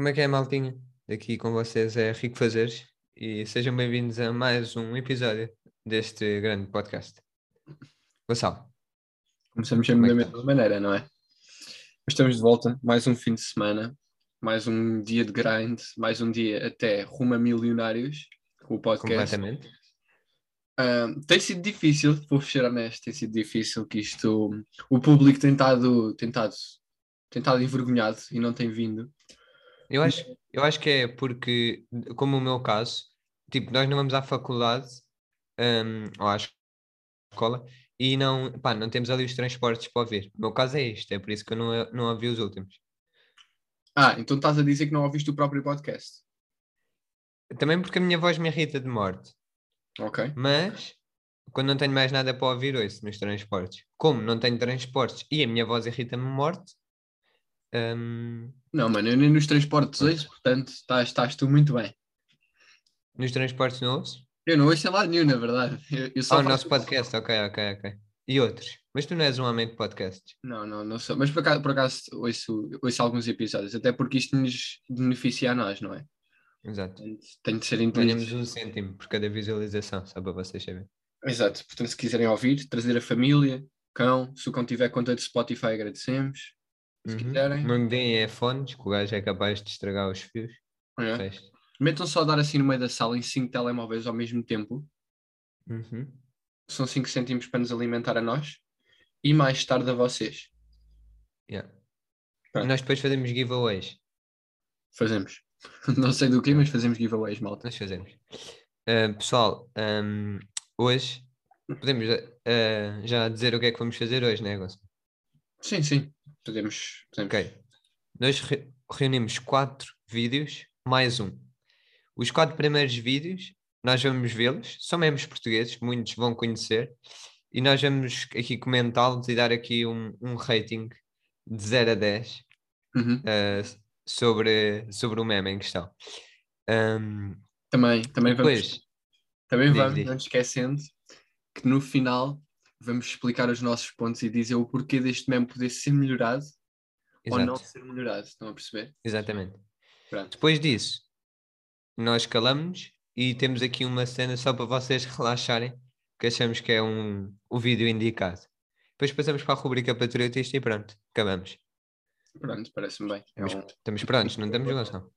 Como é que é, maltinha? Aqui com vocês é Rico Fazeres e sejam bem-vindos a mais um episódio deste grande podcast. Gonçalo, Começamos sempre é da mesma maneira, não é? Estamos de volta, mais um fim de semana, mais um dia de grind, mais um dia até rumo a milionários com o podcast. completamente. Ah, tem sido difícil, vou ser honesto, tem sido difícil que isto. O público tem estado, tem estado, tem estado envergonhado e não tem vindo. Eu acho, eu acho que é porque, como o meu caso, tipo, nós não vamos à faculdade hum, ou à escola e não, pá, não temos ali os transportes para ouvir. O meu caso é este, é por isso que eu não, não ouvi os últimos. Ah, então estás a dizer que não ouviste o próprio podcast. Também porque a minha voz me irrita de morte. Ok. Mas quando não tenho mais nada para ouvir, ouço nos transportes. Como não tenho transportes e a minha voz irrita-me morte, hum, Não, mano, eu nem nos transportes hoje, portanto estás, estás tu muito bem. nos transportes não ouço. Eu não ouço em lado nenhum, na verdade. Eu, eu só Ah, o nosso podcast, ok, ok, ok. E outros. Mas tu não és um homem de podcasts. Não, não, não sou. Mas por acaso, por acaso ouço, ouço alguns episódios, até porque isto nos beneficia a nós, não é? Exato. Tem de ser Ganhamos um cêntimo por cada visualização, só para vocês saberem. Exato. Portanto, se quiserem ouvir, trazer a família, cão, se o cão tiver conta de Spotify, agradecemos. Se Uhum. quiserem. Não me deem é fones, que o gajo é capaz de estragar os fios. É. Metam só a dar assim no meio da sala em 5 telemóveis ao mesmo tempo. Uhum. São 5 cêntimos para nos alimentar a nós e mais tarde a vocês. Yeah. Pronto. Nós depois fazemos giveaways. Fazemos. Não sei do que, mas fazemos giveaways, malta. Nós fazemos. Ah, pessoal, ahm, hoje podemos ah, já dizer o que é que vamos fazer hoje, né, Gonçalo? Sim, sim. Podemos. podemos. Ok. Nós re- reunimos quatro vídeos, mais um. Os quatro primeiros vídeos, nós vamos vê-los, são membros portugueses, muitos vão conhecer, e nós vamos aqui comentá-los e dar aqui um, um rating de 0 a 10 Uhum. ah, sobre, sobre o meme em questão. Ahm, Também, também vamos. depois, Também Diz, vamos, diz. não esquecendo, que no final vamos explicar os nossos pontos e dizer o porquê deste meme poder ser melhorado ou não exato, ser melhorado. Estão a perceber? exatamente. Pronto. Depois disso, nós calamos e temos aqui uma cena só para vocês relaxarem, que achamos que é um, o vídeo indicado. Depois passamos para a rubrica patriotista e pronto, acabamos. Pronto, parece-me bem. É Estamos, um- estamos prontos, não estamos, Gonçalo?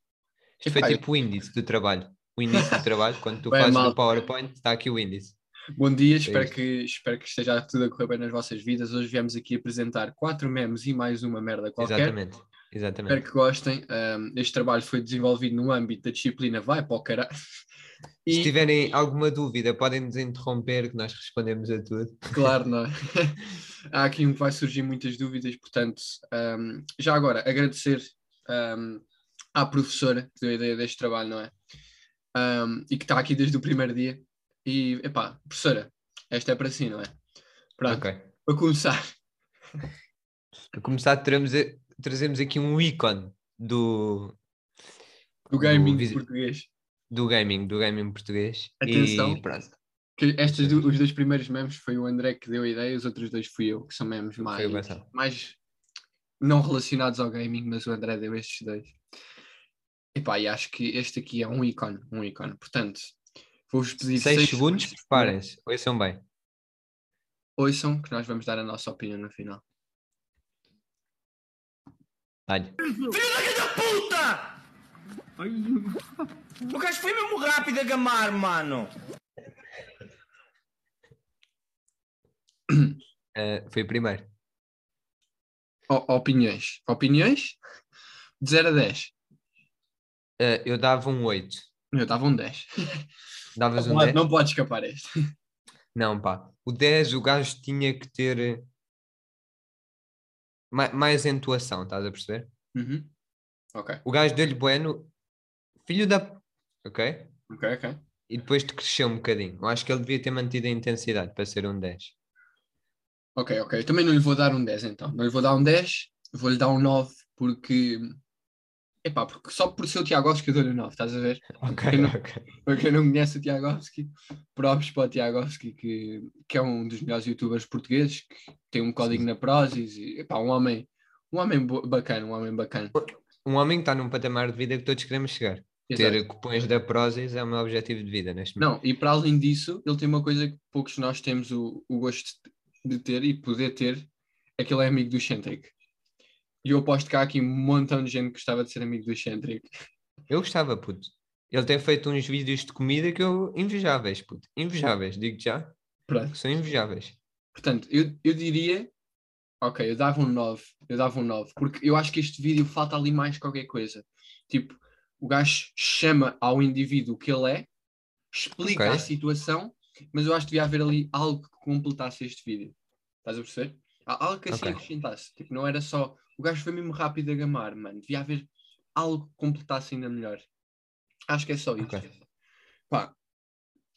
Isto foi tipo o índice do trabalho. O índice do trabalho, quando tu Bem, fazes malta. no PowerPoint, está aqui o índice. Bom dia, espero isto. que, espero que esteja tudo a correr bem nas vossas vidas. Hoje viemos aqui apresentar quatro memes e mais uma merda qualquer. Exatamente, Espero exatamente. que gostem. Um, este trabalho foi desenvolvido no âmbito da disciplina Vai para o caralho. Se E, tiverem alguma dúvida, podem nos interromper, que nós respondemos a tudo. Claro, não é? Há aqui um que vai surgir muitas dúvidas, portanto, um, já agora agradecer um, à professora que deu a ideia deste trabalho, não é? E que está aqui desde o primeiro dia. E, epá, professora, esta é para si, não é? Pronto, Ok. para começar, Para começar, teremos, trazemos aqui um ícone do, o gaming visi- português. do gaming, do gaming português. Atenção. E estes do- os dois primeiros memes foi o André que deu a ideia, os outros dois fui eu, que são memes mais, mais não relacionados ao gaming, mas o André deu estes dois. Epá, e acho que este aqui é um ícone, um ícone. Portanto, vou-vos pedir 6 segundos, preparem-se, ouçam bem. Ouçam que nós vamos dar a nossa opinião no final. Dá-lhe. Filho da puta! O gajo foi mesmo rápido a gamar, mano. Ah, foi o primeiro. O- opiniões. Opiniões? De 0 a 10. Ah, eu dava um 8. Eu dava um 10. Davas um Não, 10? não pode escapar este. Não, pá. O 10 o gajo tinha que ter eh, ma- mais entoação, estás a perceber? Uhum. Ok, O gajo deu-lhe bueno, filho da. Ok? ok, ok. E depois te cresceu um bocadinho. Eu acho que ele devia ter mantido a intensidade para ser um 10. Ok, ok. Eu também não lhe vou dar um 10 então. Não lhe vou dar um 10, vou-lhe dar um 9 porque. Epá, porque só por ser o Tiagovski eu dou-lhe um 9, estás a ver? Ok, Eu não- ok. Para quem não conhece o Tiagovski, props para o Tiagovski, que, que é um dos melhores youtubers portugueses, que tem um código na Prozis e epá, um homem, um homem bacana, um homem bacana. um homem que está num patamar de vida que todos queremos chegar. Exato. Ter cupons da Prozis é o meu objetivo de vida neste momento. Não, e para além disso, ele tem uma coisa que poucos de nós temos o, o gosto de ter e poder ter, é que ele é amigo do Centric. E eu aposto que há aqui um montão de gente que gostava de ser amigo do Centric. Eu gostava, puto. Ele tem feito uns vídeos de comida que eu invejáveis, puto. Invejáveis, digo já. Pronto. São invejáveis. Portanto, eu, eu diria, ok, eu dava um 9, eu dava um 9, porque eu acho que este vídeo falta ali mais qualquer coisa. Tipo, o gajo chama ao indivíduo que ele é, explica Ok. a situação, mas eu acho que devia haver ali algo que completasse este vídeo. Estás a perceber? Algo que assim Ok. acrescentasse. Tipo, não era só o gajo foi mesmo rápido a gamar, mano. Devia haver algo que completasse ainda melhor. Acho que é só isso. Ok. Pá,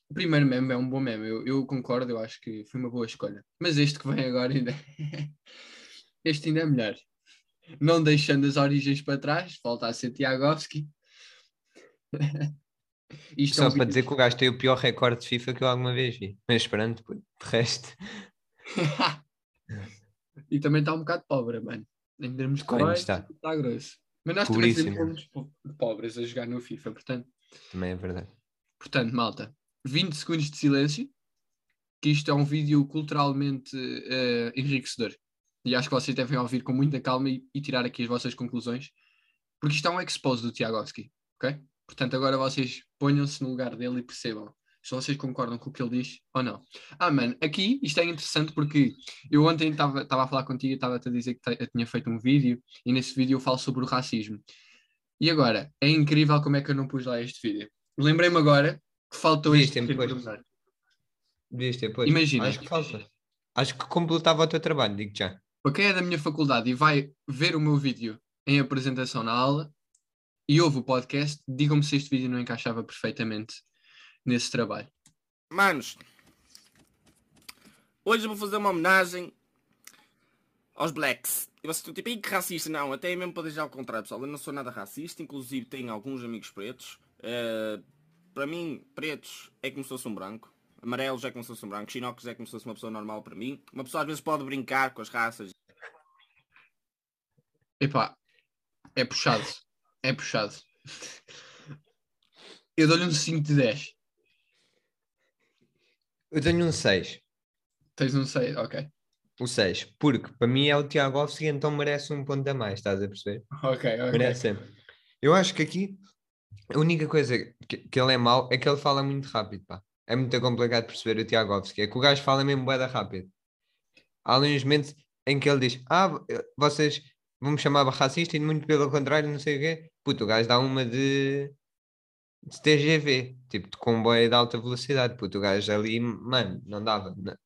o primeiro meme é um bom meme, eu, eu concordo, eu acho que foi uma boa escolha. Mas este que vem agora ainda. este ainda é melhor. Não deixando as origens para trás, volta a ser Tiagovski. Isto é Só um para dizer que o gajo tem o pior recorde de FIFA que eu alguma vez vi. Mas puto, de resto. e também está um bocado pobre, mano. Em termos de Coin coins, está. está grosso. Mas nós também Pobríssimo. fomos po- pobres a jogar no FIFA, portanto. Também é verdade. Portanto, malta, 20 segundos de silêncio, que isto é um vídeo culturalmente eh, enriquecedor. E acho que vocês devem ouvir com muita calma e, e tirar aqui as vossas conclusões, porque isto é um expose do Tiagovski, ok? Portanto, agora vocês ponham-se no lugar dele e percebam se vocês concordam com o que ele diz ou não. Ah, mano, aqui isto é interessante porque eu ontem estava a falar contigo e estava-te a dizer que eu tinha feito um vídeo e nesse vídeo eu falo sobre o racismo. E agora, é incrível como é que eu não pus lá este vídeo. Lembrei-me agora que faltou Devias este. Devias ter posto. Imagina. Acho que falta. Acho que completava o teu trabalho, digo já. Para quem é da minha faculdade e vai ver o meu vídeo em apresentação na aula e ouve o podcast, digam-me se este vídeo não encaixava perfeitamente nesse trabalho. Manos, hoje eu vou fazer uma homenagem aos blacks. E vocês estão tipo, "Ih, que racista, não, até mesmo para deixar ao contrário, pessoal, eu não sou nada racista, inclusive tenho alguns amigos pretos. Eh, para mim, pretos é como se fosse um branco, amarelos é como se fosse um branco, chinocos é como se fosse uma pessoa normal para mim. Uma pessoa às vezes pode brincar com as raças. Epá, é puxado. É puxado. Eu dou-lhe um 5 de 10. Eu tenho um 6. Tens um 6, ok. O 6. Porque para mim é o Tiago Alves, então merece um ponto a mais, estás a perceber? Ok, ok. Merece sempre. Eu acho que aqui a única coisa que, que ele é mau é que ele fala muito rápido, pá. É muito complicado perceber o Tiagovski. É que o gajo fala mesmo boeda rápido. Há ali uns momentos em que ele diz: Ah, vocês vão me chamar racista e muito pelo contrário, não sei o quê. Puto, o gajo dá uma de, de TGV, tipo de comboio de alta velocidade. Puto, o gajo ali, mano, não dava. não.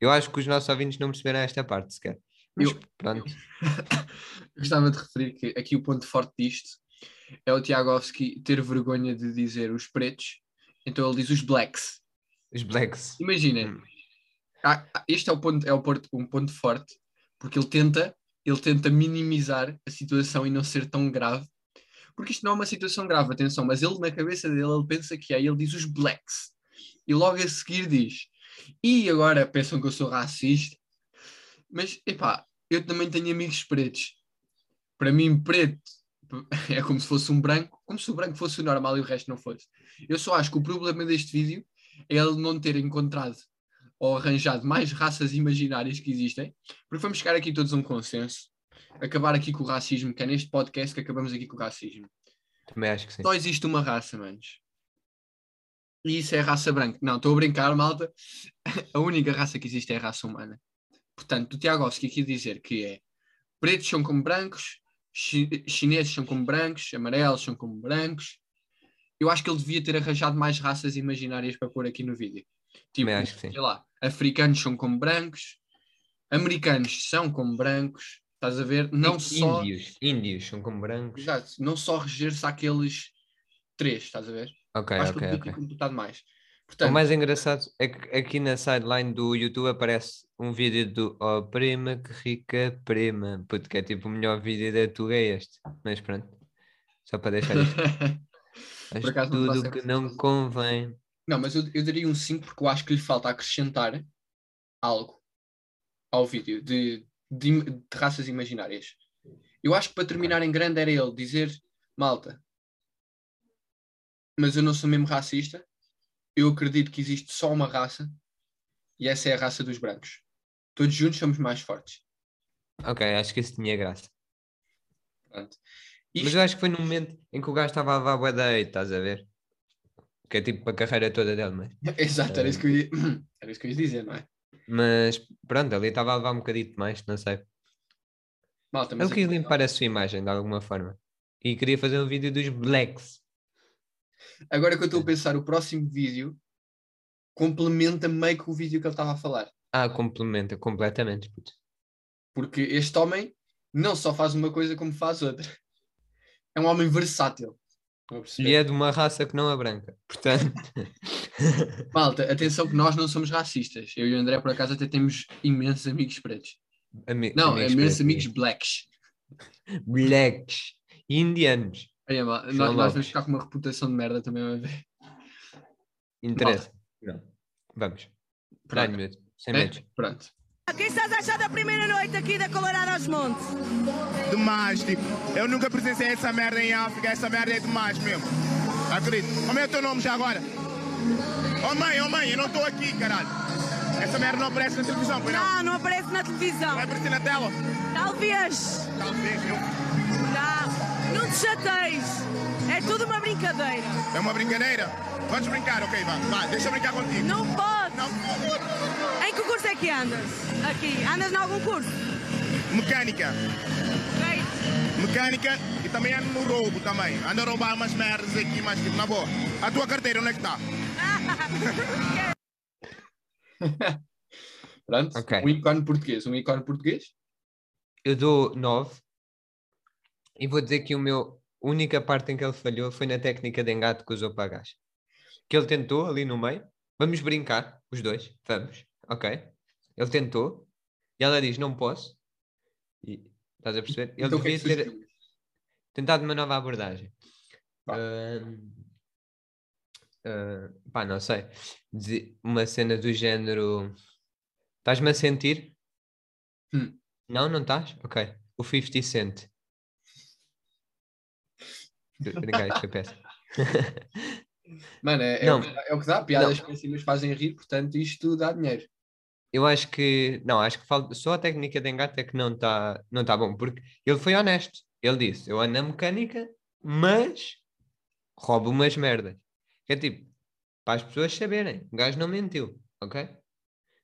Eu acho que os nossos ouvintes não perceberam esta parte sequer. Mas Eu- pronto. Gostava de referir que aqui o ponto forte disto é o Tiagovski ter vergonha de dizer os pretos, então ele diz os blacks. Os blacks. Imaginem, Hum. este é, o ponto, é o ponto- um ponto forte, porque ele tenta, ele tenta minimizar a situação e não ser tão grave, porque isto não é uma situação grave, atenção, mas ele na cabeça dele ele pensa que é, ele diz os blacks, e logo a seguir diz, e agora pensam que eu sou racista, mas epá, eu também tenho amigos pretos, para mim preto é como se fosse um branco, como se o branco fosse o normal e o resto não fosse. Eu só acho que o problema deste vídeo é ele não ter encontrado ou arranjado mais raças imaginárias que existem, porque vamos chegar aqui todos a um consenso, acabar aqui com o racismo, que é neste podcast que acabamos aqui com o racismo. Também acho que sim. Só existe uma raça, manos. E isso é a raça branca. Não, estou a brincar, malta. A única raça que existe é a raça humana. Portanto, o Tiagovski aqui dizer que é pretos são como brancos, chi- chineses são como brancos, amarelos são como brancos. Eu acho que ele devia ter arranjado mais raças imaginárias para pôr aqui no vídeo. Tipo, Também acho que sim. sei lá, africanos são como brancos, americanos são como brancos, estás a ver? Não Í- só. Índios. Índios são como brancos. Exato, não só reger-se àqueles três, estás a ver? Ok, Acho que ok, eu devia ter ok. completado mais. O Portanto, mais engraçado é que aqui na sideline do YouTube aparece um vídeo do Oh prima, que rica prima. Puto, que é tipo o melhor vídeo da Tuga é este. Mas pronto. Só para deixar isto. Mas acaso não tudo que essa não convém. não, mas eu, eu daria um 5 porque eu acho que lhe falta acrescentar algo ao vídeo de, de, de raças imaginárias. Eu acho que para terminar em grande era ele dizer, malta, mas eu não sou mesmo racista, eu acredito que existe só uma raça e essa é a raça dos brancos. Todos juntos somos mais fortes. Ok, acho que isso tinha graça. Pronto. Mas Isto- eu acho que foi no momento em que o gajo estava a levar bué da hate, estás a ver? Que é tipo a carreira toda dele, mas... Exato, era isso, que eu ia... era isso que eu ia dizer, não é? Mas pronto, ali estava a levar um bocadinho mais, não sei. Malta, mas queria aqui- limpar a sua imagem de alguma forma. E queria fazer um vídeo dos blacks. agora que eu estou a pensar, o próximo vídeo complementa meio que o vídeo que ele estava a falar. Ah, complementa completamente, puto. Porque este homem não só faz uma coisa como faz outra. É um homem versátil. E é de uma raça que não é branca. Portanto, Malta, atenção que nós não somos racistas. Eu e o André, por acaso, até temos imensos amigos pretos. ami- Não, amigos imensos pretos, amigos blacks. blacks indianos. Olha, mal, nós, nós vamos ficar com uma reputação de merda também. a ver. Interessa. Vamos. Pronto. medo. Sem É? medos. Pronto. O que estás a achar da primeira noite aqui da Colorado aos Montes? demais, tipo, eu nunca presenciei essa merda em África, essa merda é demais mesmo. Acredito. Como é o teu nome já agora? Oh mãe, oh mãe, eu não estou aqui, caralho. Essa merda não aparece na televisão, pois não? Não, não aparece na televisão. Vai aparecer na tela? Talvez. Talvez, eu... Não, não te chateis. É tudo uma brincadeira. É uma brincadeira? Vamos brincar, ok, vá. Vá, deixa eu brincar contigo. Não pode. Não, favor. Em que curso é que andas? Aqui. Andas em algum curso? Mecânica. Ok. Mecânica e também ando no roubo também. Ando a roubar umas merdas aqui, mas tipo, na boa. A tua carteira, onde é que está? Pronto. Ok. Um ícone português. Um ícone português. Eu dou 9 e vou dizer que o meu a única parte em que ele falhou foi na técnica de engate que usou para gás. Que ele tentou ali no meio. Vamos brincar, os dois. Vamos. Ok. Ele tentou e ela diz: Não posso. E, estás a perceber? Ele Então, é devia que ter tentado uma nova abordagem. Ahm, ah, pá, não sei. Dizer Uma cena do género. Estás-me a sentir? Hum. Não, não estás? Ok. O 50 Cent. Brincar, isto foi péssimo. Mano, é, é Não. o que dá- é o que dá. Piadas péssimas fazem rir, portanto, isto dá dinheiro. Eu acho que. Não, acho que falta. Só a técnica de engate é que não está não tá bom. Porque ele foi honesto. Ele disse: Eu ando na mecânica, mas roubo umas merdas. É tipo, para as pessoas saberem. O gajo não mentiu, ok?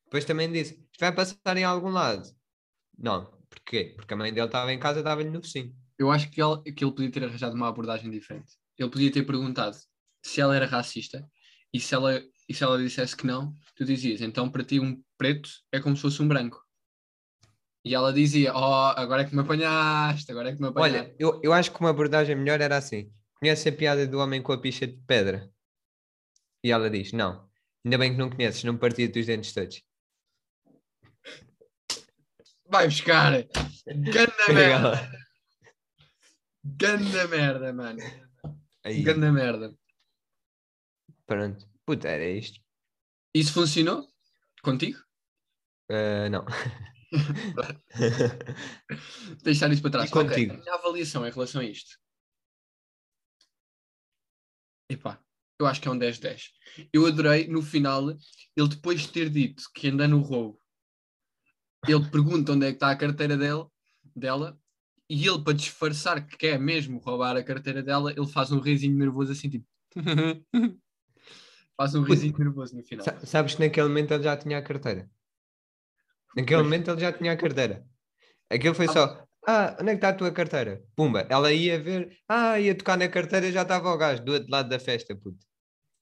Depois também disse: Isto vai passar em algum lado. Não, porquê? Porque a mãe dele estava em casa, dava-lhe no focinho. Eu acho que ele, que ele podia ter arranjado uma abordagem diferente. Ele podia ter perguntado se ela era racista e se ela, e se ela dissesse que não, tu dizias, então para ti um preto é como se fosse um branco. E ela dizia, oh, agora é que me apanhaste, agora é que me apanhaste. Olha, eu, eu acho que uma abordagem melhor era assim: Conhece a piada do homem com a picha de pedra? E ela diz: Não, ainda bem que não conheces, não partia-te os dentes todos. Vai buscar! Ganda merda! Ganda merda, mano! Aí, Ganda merda! pronto. Puta, era isto. Isso funcionou? Contigo? Ah, não. Deixar isso para trás. E contigo? Ok, a minha avaliação em relação a isto. Epá, eu acho que é um 10-10. Eu adorei, no final, ele depois de ter dito que anda no roubo, ele pergunta onde é que está a carteira dele, dela, e ele, para disfarçar que quer mesmo roubar a carteira dela, ele faz um risinho nervoso assim, tipo... faz um risinho nervoso no final. Sa- Sabes que naquele momento ele já tinha a carteira. Naquele Pois. momento ele já tinha a carteira. Aquilo foi só. Ah, onde é que está a tua carteira? Pumba, ela ia ver, ah, ia tocar na carteira já estava o gajo do outro lado da festa, puto.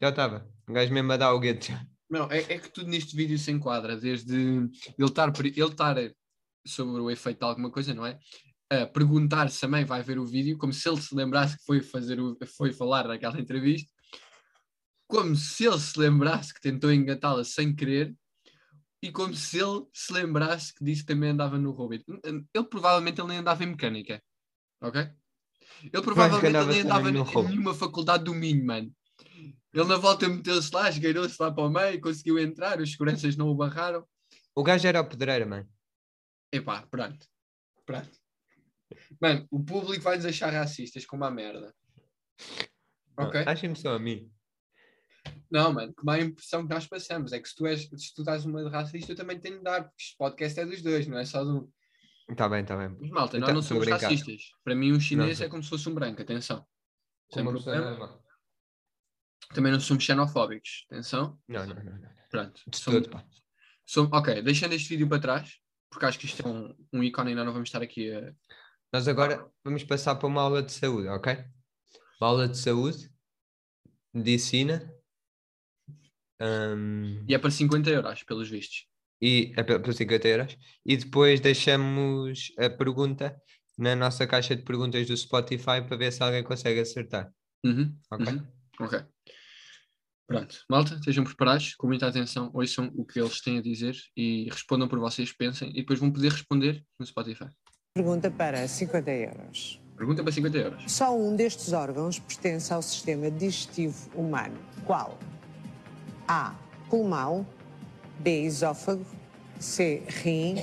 Já estava. O gajo mesmo a dar o gueto. Não, é, é que tudo neste vídeo se enquadra, desde ele estar, ele estar sobre o efeito de alguma coisa, não é? A perguntar se a mãe vai ver o vídeo, como se ele se lembrasse que foi, fazer o, foi falar naquela entrevista, como se ele se lembrasse que tentou engatá-la sem querer, e como se ele se lembrasse que disse que também andava no roubo. Ele provavelmente ele nem andava em mecânica, ok? Ele provavelmente ele nem andava em nenhuma faculdade do Minho, mano. Ele na volta meteu-se lá, esgueirou-se lá para o meio, conseguiu entrar, os seguranças não o barraram. O gajo era o pedreiro, mano. Epá, pronto. Pronto. Mano, o público vai nos achar racistas como a merda. Ok? Achem só a mim. Não, mano, como a impressão que nós passamos é que se tu, és, se tu dás uma de racista, eu também tenho de dar, porque este podcast é dos dois, não é só do. Tá bem, tá bem. Mas malta, nós Então, não somos brincar. racistas. Para mim, um chinês Não. é como se fosse um branco, atenção. Sem pessoa problema. Também não somos xenofóbicos, atenção. Não, não, não. não. Pronto. De Somos- todo, pá. somos- ok, deixando este vídeo para trás, porque acho que isto é um, um ícone e não vamos estar aqui a. Nós agora vamos passar para uma aula de saúde, ok? Uma aula de saúde, medicina. Hum, E é para 50 euros, pelos vistos. e é por 50 euros. E depois deixamos a pergunta na nossa caixa de perguntas do Spotify para ver se alguém consegue acertar. Uhum, Ok? uhum. Ok. Pronto, malta, estejam preparados, com muita atenção, ouçam o que eles têm a dizer e respondam por vocês, pensem e depois vão poder responder no Spotify. Pergunta para 50 euros. Pergunta para 50 euros. Só um destes órgãos pertence ao sistema digestivo humano. Qual? A. Pulmão. B. Esófago. C. Rim.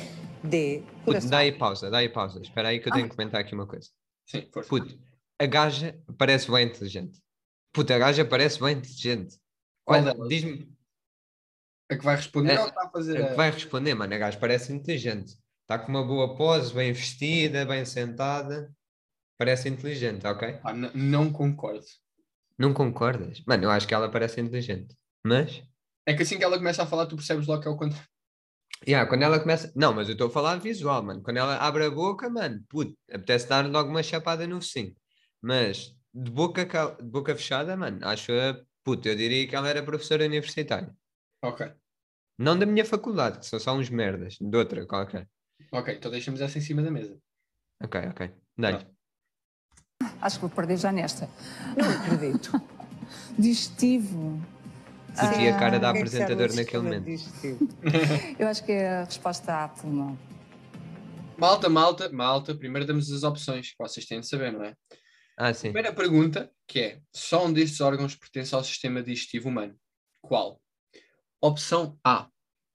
D. Puto, Coração. dá aí pausa, dá aí pausa. Espera aí que eu tenho que comentar aqui uma coisa. Sim, força. Puto, a gaja parece bem inteligente. Puta, a gaja parece bem inteligente. Delas? Diz-me, A que vai responder É- ou está a fazer a a... que vai responder, mano, a gaja parece inteligente. Está com uma boa pose, bem vestida, bem sentada. Parece inteligente, ok? N- não concordo. Não concordas? Mano, eu acho que ela parece inteligente. Mas, É que assim que ela começa a falar, tu percebes logo que é o contrário. yeah, quando ela começa. Não, mas eu estou a falar visual, mano. Quando ela abre a boca, mano, puto, apetece dar logo uma chapada no focinho. Mas, de boca, cal- de boca fechada, mano, acho a. Puto, eu diria que ela era professora universitária. Ok, Não da minha faculdade, que são só uns merdas, de outra qualquer. ok, então deixamos essa em cima da mesa. Ok, ok. Dá-lhe. Acho que vou perder já nesta. Não acredito. Digestivo. Puto, e a cara da O que é que serve apresentador o naquele sistema momento. Eu acho que é a resposta A, pulmão. Malta, malta, malta, primeiro damos as opções que vocês têm de saber, não é? Ah, sim. Primeira pergunta, que é, só um destes órgãos pertence ao sistema digestivo humano. Qual? Opção A,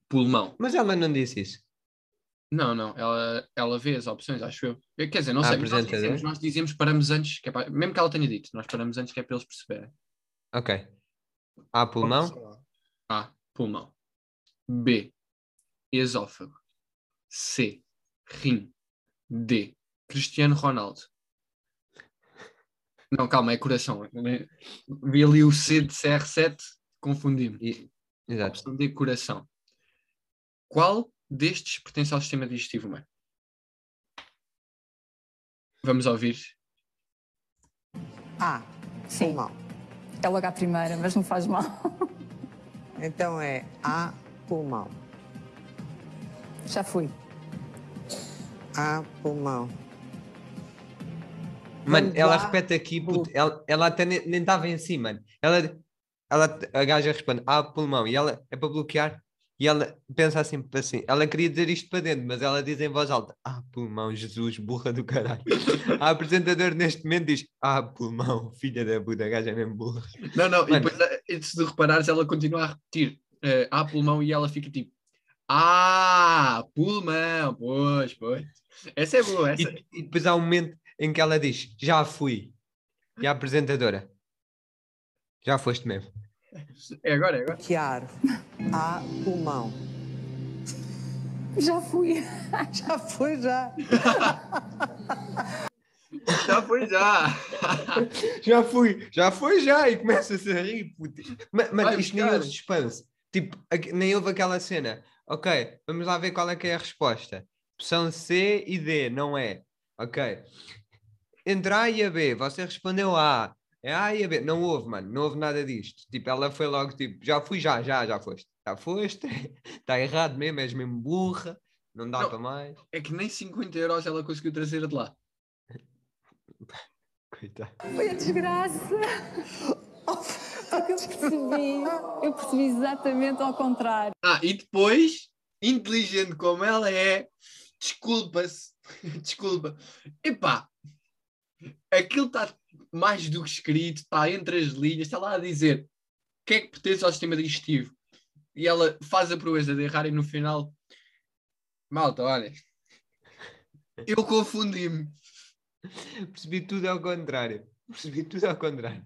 pulmão. Mas ela não disse isso. Não, não, ela, ela vê as opções, acho eu. Eu- Quer dizer, não A sei, mas nós apresentadora? dizemos, nós dizemos, paramos antes, que é para- mesmo que ela tenha dito, nós paramos antes que é para eles perceberem. Ok. A pulmão? A, pulmão. B, esófago. C, rim. D, Cristiano Ronaldo. Não, calma, é coração. Vi ali o C de CR7, confundi-me. Exato. Opção D, coração. Qual destes pertence ao sistema digestivo humano? Vamos ouvir. A. Sim, Pulmão. É logo a primeira, mas não faz mal. Então é A. Pulmão. Já fui. A. Pulmão. Mano, Vamos ela lá, repete aqui, puto, ela, ela até nem estava em si, mano. Ela, ela, a gaja responde, ah, pulmão, e ela é para bloquear, e ela pensa assim, assim, ela queria dizer isto para dentro, mas ela diz em voz alta, ah, pulmão, Jesus, burra do caralho. A apresentadora neste momento diz, ah, pulmão, filha da puta, a gaja é mesmo burra. Não, não, Mano. e depois, eh, se de reparares, ela continua a repetir eh, A, pulmão, e ela fica tipo Ah, pulmão, pois, pois. Essa é boa, essa. E, e depois há um momento em que ela diz, já fui. E a apresentadora, já foste mesmo. É agora, é agora. Bloquear. A. Pulmão. Já fui. Já foi, já. Já foi, já. Já fui, já foi já, e começa-se a rir, puto. Ma- Mano, Vai isto nem houve suspense. Tipo, nem houve aquela cena. Ok, vamos lá ver qual é que é a resposta. Opção C e D, não é? Ok. Entre A e a B, você respondeu A. É A e a B. Não houve, mano, não houve nada disto. Tipo, ela foi logo tipo, já fui, já, já, já foste. Já foste, está errado mesmo, és mesmo burra, não dá Não. para mais. É que nem 50 euros ela conseguiu trazer de lá. Coitado. Foi a desgraça. Porque eu percebi, eu percebi exatamente ao contrário. Ah, e depois, inteligente como ela é, desculpa-se. Desculpa. Epá, aquilo está mais do que escrito, está entre as linhas, está lá a dizer o que é que pertence ao sistema digestivo. E ela faz a proeza de errar e no final. Malta, olha. Eu confundi-me. Percebi tudo ao contrário. Percebi tudo ao contrário.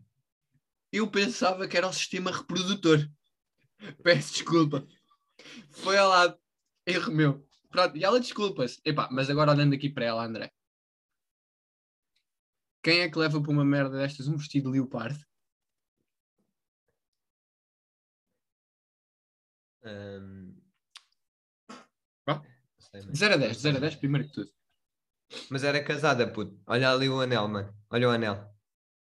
Eu pensava que era o sistema reprodutor. Peço desculpa. Foi ao lado. Erro meu. Pronto, e ela desculpa-se. Epá, mas agora olhando aqui para ela, André. Quem é que leva para uma merda destas um vestido leopardo? Sei, mano. 0 a 10, 0 a 10, primeiro que tudo. Mas era casada, puto. Olha ali o anel, mano. Olha o anel.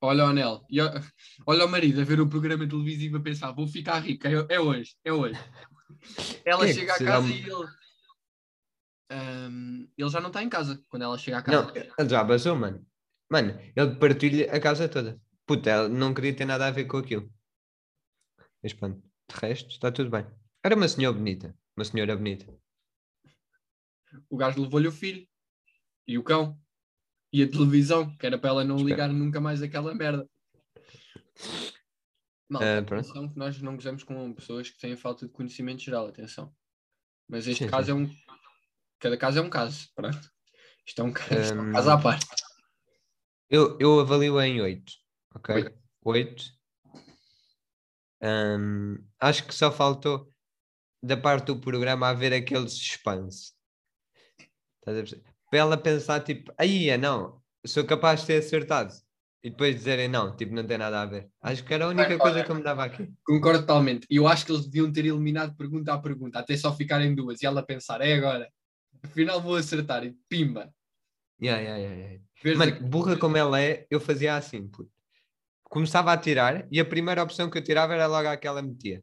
Olha o anel. E olha o marido a ver o programa televisivo a pensar: vou ficar rica, é, é hoje, é hoje. Ela é chega a será casa um- e ele. Ahm, ele já não está em casa quando ela chega a casa. Não, ele já basou, mano. Mano, ele partiu-lhe a casa toda. Puta, ela não queria ter nada a ver com aquilo. Mas pronto, de resto, está tudo bem. Era uma senhora bonita. Uma senhora bonita. O gajo levou-lhe o filho e o cão e a televisão, que era para ela não Espera. ligar nunca mais aquela merda. Não, Ah, pronto. atenção que nós não gozamos com pessoas que têm falta de conhecimento geral, atenção. Mas este Sim, caso sim. é um. Cada caso é um caso, pronto. Isto é um caso, isto é um caso à parte. Eu, eu avalio em 8. Ok? Oito. 8. acho que só faltou da parte do programa haver aquele suspense. Estás a perceber? Para ela pensar, tipo, aí é não, sou capaz de ter acertado. E depois dizerem não, tipo, não tem nada a ver. Acho que era a única Olha, coisa que eu me dava aqui. Concordo totalmente. E eu acho que eles deviam ter eliminado pergunta a pergunta, até só ficarem duas. E ela pensar, é agora. Afinal vou acertar. E pimba. Yeah, yeah, yeah, yeah. Mano, burra como ela é, eu fazia assim, puto. Começava a tirar e a primeira opção que eu tirava era logo a que ela metia.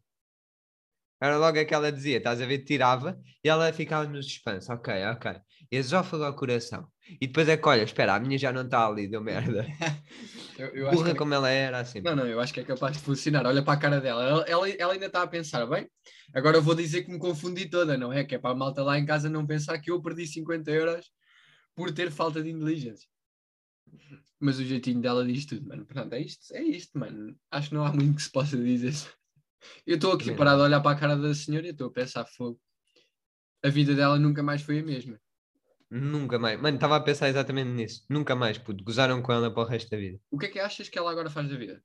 Era logo a que ela dizia, estás a ver? Tirava e ela ficava no suspense. Ok, ok. Esófago ao coração. E depois é que, olha, espera, a minha já não está ali, deu merda. eu, eu Burra que... como ela é, era assim. Não, não, eu acho que é capaz de funcionar. Olha para a cara dela. Ela, ela, ela ainda está a pensar, bem, agora eu vou dizer que me confundi toda, não é? Que é para a malta lá em casa não pensar que eu perdi 50 euros por ter falta de inteligência. Mas o jeitinho dela diz tudo, mano. Pronto, é isto, é isto, mano. Acho que não há muito que se possa dizer. Eu estou aqui parado a olhar para a cara da senhora e estou a pensar, fogo. A vida dela nunca mais foi a mesma. Nunca mais. Mano, estava a pensar exatamente nisso. Nunca mais, puto. Gozaram com ela para o resto da vida. O que é que achas que ela agora faz da vida?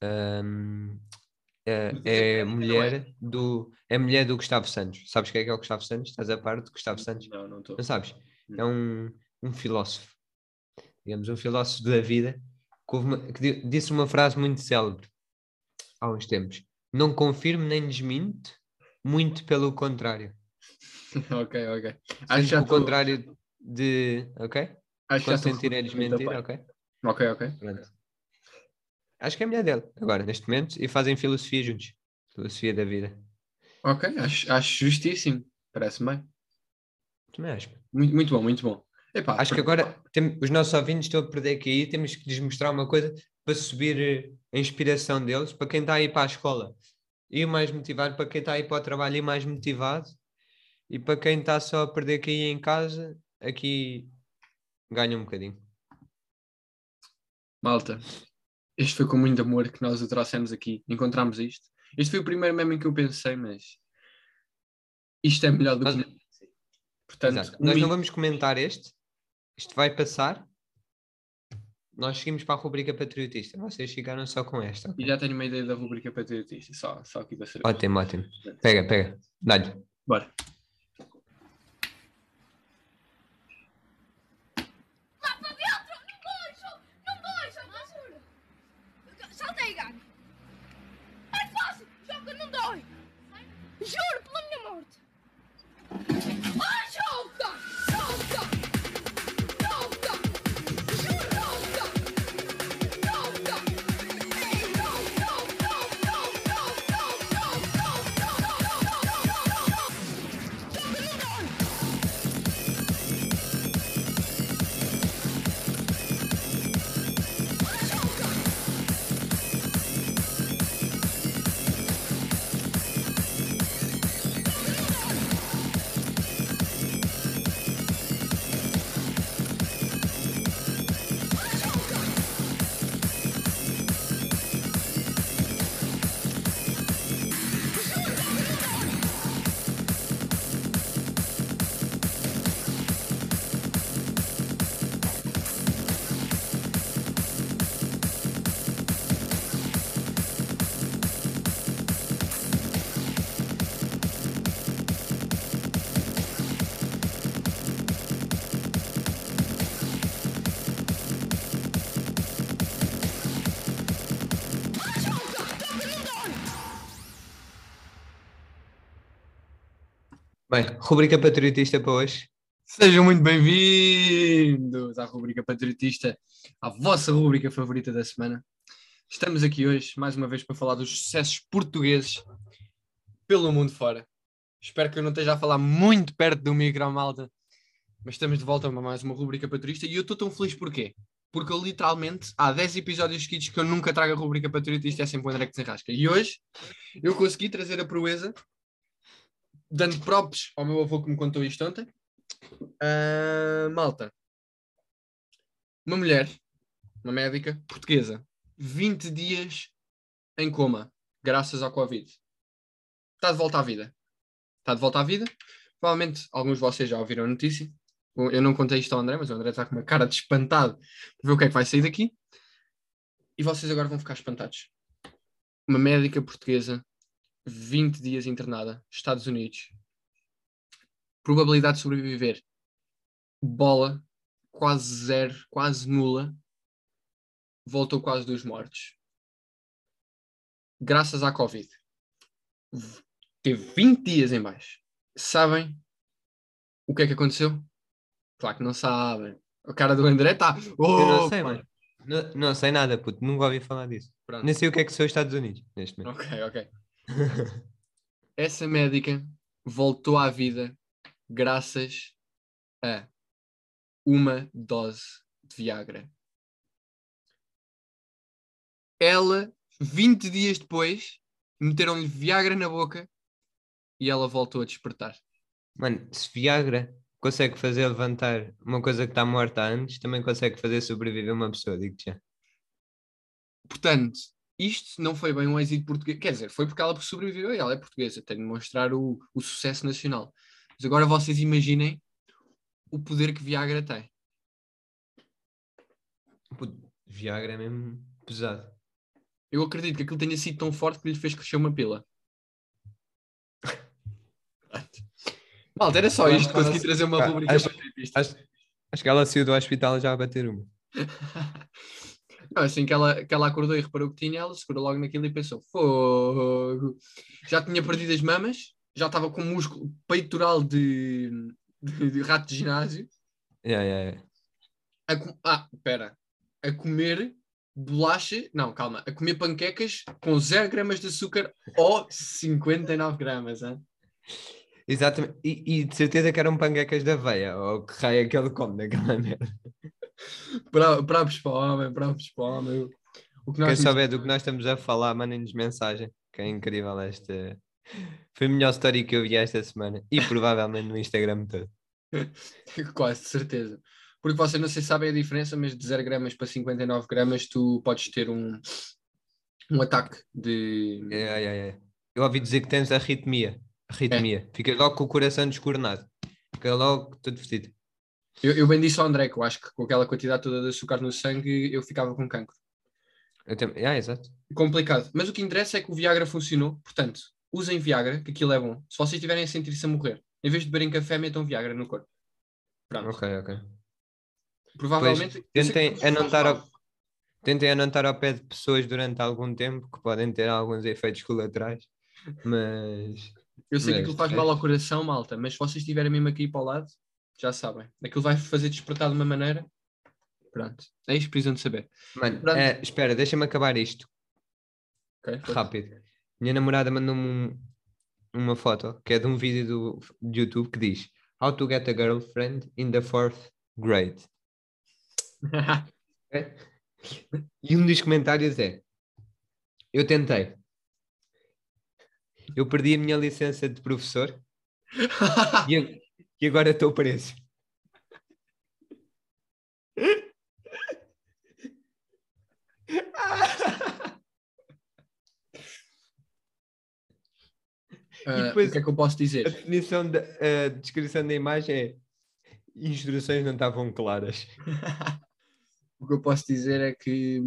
Ahm, é, é é- não é? mulher do é mulher do Gustavo Santos. Sabes quem é que é o Gustavo Santos? Estás a par de Gustavo Santos? Não, não estou. Não sabes? É um, um filósofo. Digamos, um filósofo da vida que, uma- que di- disse uma frase muito célebre há uns tempos. Não confirmo nem desminto, muito pelo contrário. ok, ok. Acho o estou- contrário de. Ok? acho Consentir é desmentir, ok? Ok, ok. Pronto. Acho que é a mulher dele, agora, neste momento, e fazem filosofia juntos. Filosofia da vida. Ok, acho, acho justíssimo. Parece-me bem. Também acho. Muito, muito bom, muito bom. Epá, Acho que agora tem- os nossos ouvintes estão a perder aqui, temos que lhes mostrar uma coisa para subir eh, a inspiração deles, para quem está a ir para a escola e mais motivado, para quem está a ir para o trabalho e mais motivado, e para quem está só a perder aqui em casa, aqui ganha um bocadinho. Malta, este foi com muito amor que nós o trouxemos aqui. Encontramos isto. Este foi o primeiro meme em que eu pensei, mas isto é melhor do Nós- que. Portanto, Nós não vamos comentar este, isto vai passar. Nós seguimos para a rubrica patriotista. Vocês ficaram só com esta. ok? E já tenho uma ideia da rubrica patriotista, só, só aqui para saber. Ótimo, ótimo. Pega, pega. Dá-lhe. Bora. Rubrica patriotista para hoje. Sejam muito bem-vindos à rubrica Patriotista, à vossa rubrica favorita da semana. Estamos aqui hoje, mais uma vez, para falar dos sucessos portugueses pelo mundo fora. Espero que eu não esteja a falar muito perto do micro, malta, mas estamos de volta para mais uma rubrica Patriotista e eu estou tão feliz porquê? Porque eu literalmente, há 10 episódios seguidos que eu nunca trago a rubrica Patriotista, é sempre o André que desenrasca. E hoje eu consegui trazer a proeza, dando props ao meu avô que me contou isto ontem, ah, malta. Uma mulher, uma médica portuguesa, 20 dias em coma, graças ao Covid. Está de volta à vida. Está de volta à vida. Provavelmente alguns de vocês já ouviram a notícia. Eu não contei isto ao André, mas o André está com uma cara de espantado para ver o que é que vai sair daqui. E vocês agora vão ficar espantados. Uma médica portuguesa, 20 dias internada, Estados Unidos, probabilidade de sobreviver bola quase zero, quase nula, voltou quase dos mortos. Graças à Covid. Teve 20 dias em baixo. Sabem o que é que aconteceu? Claro que não sabem. A cara do André está. Oh, não sei, mano. Não, não sei nada, puto. Nunca ouvi falar disso. Pronto. Nem sei o que é que são os Estados Unidos neste momento. Ok, ok. Essa médica voltou à vida graças a uma dose de Viagra. Ela, 20 dias depois, meteram-lhe Viagra na boca e ela voltou a despertar. Mano, se Viagra consegue fazer levantar uma coisa que está morta anos, também consegue fazer sobreviver uma pessoa, digo-te já. Portanto, isto não foi bem um êxito português. Quer dizer, foi porque ela sobreviveu e ela é portuguesa. Tem de mostrar o, o sucesso nacional. Mas agora vocês imaginem o poder que Viagra tem. Viagra é mesmo pesado. Eu acredito que aquilo tenha sido tão forte que lhe fez crescer uma pila. Malta, era só isto. Consegui trazer uma Ah, rubrica acho- patriotista. Acho, acho que ela saiu do hospital já a bater uma. Não, assim que ela, que ela acordou e reparou que tinha, ela segurou logo naquilo e pensou: fogo. Já tinha perdido as mamas, já estava com músculo peitoral de, de, de rato de ginásio. Yeah, yeah, yeah. A ah, espera. A comer bolacha. Não, calma. A comer panquecas com 0 gramas de açúcar ou 59 gramas. Hein? Exatamente. E, e de certeza que eram panquecas da aveia, ou que raio é que ele come naquela merda. Bra- Bravos para o homem, bravos para o homem. O que Quem nós souber do que nós estamos a falar, mandem-nos mensagem, que é incrível esta. Foi a melhor story que eu vi esta semana e provavelmente no Instagram todo. Quase, de certeza. Porque vocês não sei se sabem a diferença, mas de 0 gramas para 59 gramas tu podes ter um, um ataque de. Yeah, yeah, yeah. Eu ouvi dizer que tens arritmia. Arritmia. Fica logo com o coração descoordenado. Fica logo todo vestido. Eu, eu bem disse ao André que eu acho que com aquela quantidade toda de açúcar no sangue eu ficava com cancro. Eu também. Yeah, exato. Complicado. Mas o que interessa é que o Viagra funcionou. Portanto, usem Viagra, que aquilo é bom. Se vocês estiverem a sentir-se a morrer, em vez de beberem café, metam Viagra no corpo. Pronto. Ok, ok. Provavelmente. Pois, que tentem anotar ao, tentem anotar ao pé de pessoas durante algum tempo que podem ter alguns efeitos colaterais, mas Eu sei que Mas, aquilo faz é. mal ao coração, malta, mas se vocês estiverem mesmo aqui para o lado, já sabem. Aquilo vai fazer despertar de uma maneira. Pronto. É isto que precisam de saber. Mano, é, espera, deixa-me acabar isto ok? rápido. Minha namorada mandou-me um- uma foto que é de um vídeo do, do YouTube que diz How to get a girlfriend in the fourth grade. É? E um dos comentários é: Eu tentei. Eu perdi a minha licença de professor e, a- e agora estou preso. Ah, depois- o que é que eu posso A dizer? definição da a descrição da imagem é instruções não estavam claras. O que eu posso dizer é que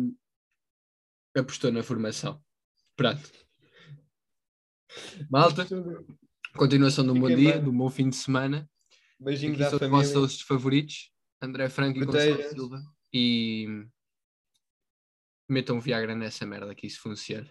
apostou na formação. Pronto. Malta, continuação de um bom Fiquem dia, bem. um bom fim de semana. Beijinhos Aqui à são os vossos favoritos, André Franco e Gonçalo. Silva. E metam Viagra nessa merda que isso funciona.